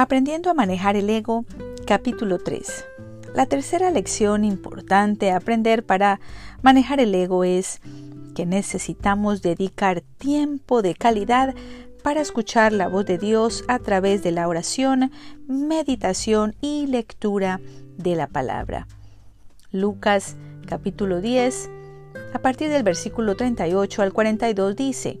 Aprendiendo a manejar el ego, capítulo 3. La tercera lección importante a aprender para manejar el ego es que necesitamos dedicar tiempo de calidad para escuchar la voz de Dios a través de la oración, meditación y lectura de la palabra. Lucas capítulo 10, a partir del versículo 38 al 42 dice,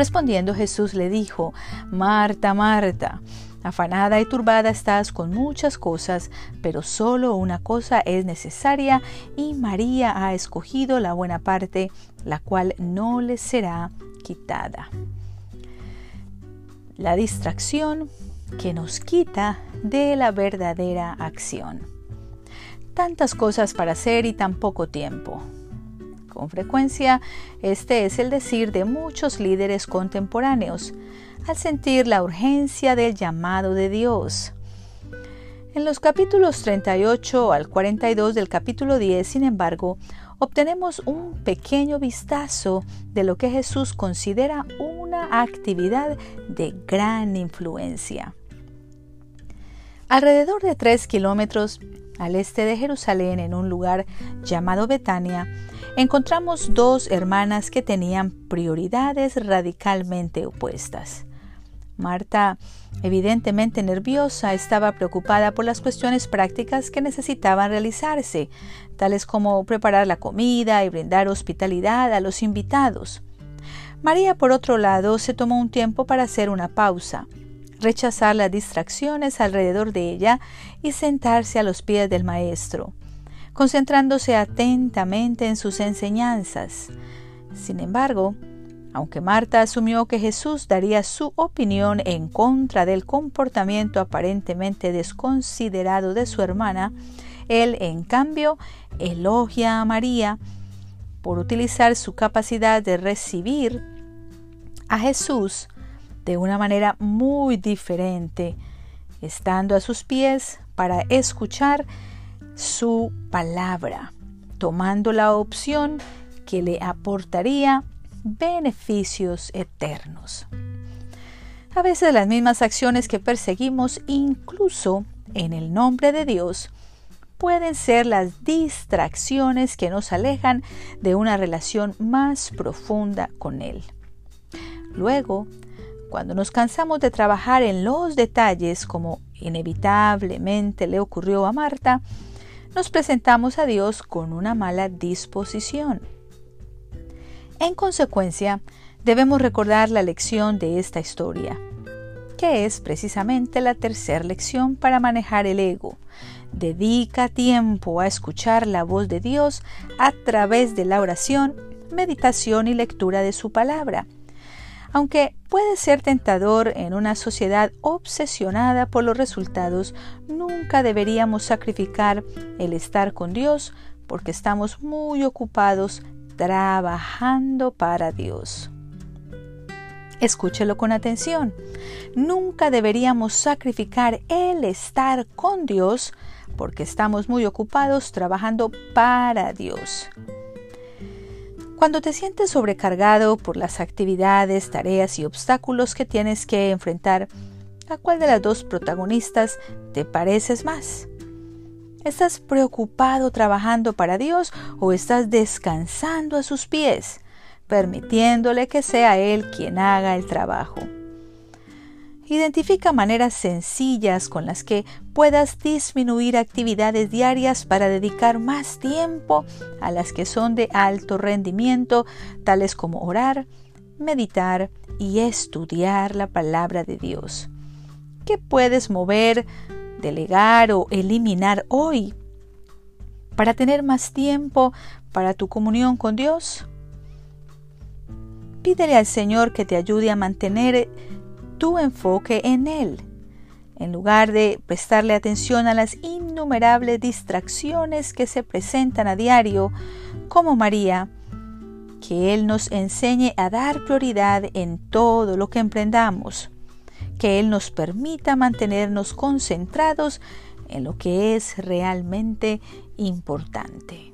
Respondiendo Jesús le dijo, Marta, Marta, afanada y turbada estás con muchas cosas, pero solo una cosa es necesaria y María ha escogido la buena parte, la cual no le será quitada. La distracción que nos quita de la verdadera acción. Tantas cosas para hacer y tan poco tiempo. Con frecuencia, este es el decir de muchos líderes contemporáneos, al sentir la urgencia del llamado de Dios. En los capítulos 38 al 42 del capítulo 10, sin embargo, obtenemos un pequeño vistazo de lo que Jesús considera una actividad de gran influencia. Alrededor de tres kilómetros al este de Jerusalén, en un lugar llamado Betania, encontramos dos hermanas que tenían prioridades radicalmente opuestas. Marta, evidentemente nerviosa, estaba preocupada por las cuestiones prácticas que necesitaban realizarse, tales como preparar la comida y brindar hospitalidad a los invitados. María, por otro lado, se tomó un tiempo para hacer una pausa, rechazar las distracciones alrededor de ella y sentarse a los pies del Maestro concentrándose atentamente en sus enseñanzas. Sin embargo, aunque Marta asumió que Jesús daría su opinión en contra del comportamiento aparentemente desconsiderado de su hermana, él, en cambio, elogia a María por utilizar su capacidad de recibir a Jesús de una manera muy diferente, estando a sus pies para escuchar su palabra, tomando la opción que le aportaría beneficios eternos. A veces las mismas acciones que perseguimos, incluso en el nombre de Dios, pueden ser las distracciones que nos alejan de una relación más profunda con Él. Luego, cuando nos cansamos de trabajar en los detalles, como inevitablemente le ocurrió a Marta, nos presentamos a Dios con una mala disposición. En consecuencia, debemos recordar la lección de esta historia, que es precisamente la tercera lección para manejar el ego. Dedica tiempo a escuchar la voz de Dios a través de la oración, meditación y lectura de su palabra aunque puede ser tentador en una sociedad obsesionada por los resultados, nunca deberíamos sacrificar el estar con Dios porque estamos muy ocupados trabajando para Dios. Escúchelo con atención. Nunca deberíamos sacrificar el estar con Dios porque estamos muy ocupados trabajando para Dios. Cuando te sientes sobrecargado por las actividades, tareas y obstáculos que tienes que enfrentar, ¿a cuál de las dos protagonistas te pareces más? ¿Estás preocupado trabajando para Dios o estás descansando a sus pies, permitiéndole que sea Él quien haga el trabajo? Identifica maneras sencillas con las que puedas disminuir actividades diarias para dedicar más tiempo a las que son de alto rendimiento, tales como orar, meditar y estudiar la palabra de Dios. ¿Qué puedes mover, delegar o eliminar hoy para tener más tiempo para tu comunión con Dios? Pídele al Señor que te ayude a mantener tu enfoque en Él. en lugar de prestarle atención a las innumerables distracciones que se presentan a diario, como María, que Él nos enseñe a dar prioridad en todo lo que emprendamos, que Él nos permita mantenernos concentrados en lo que es realmente importante.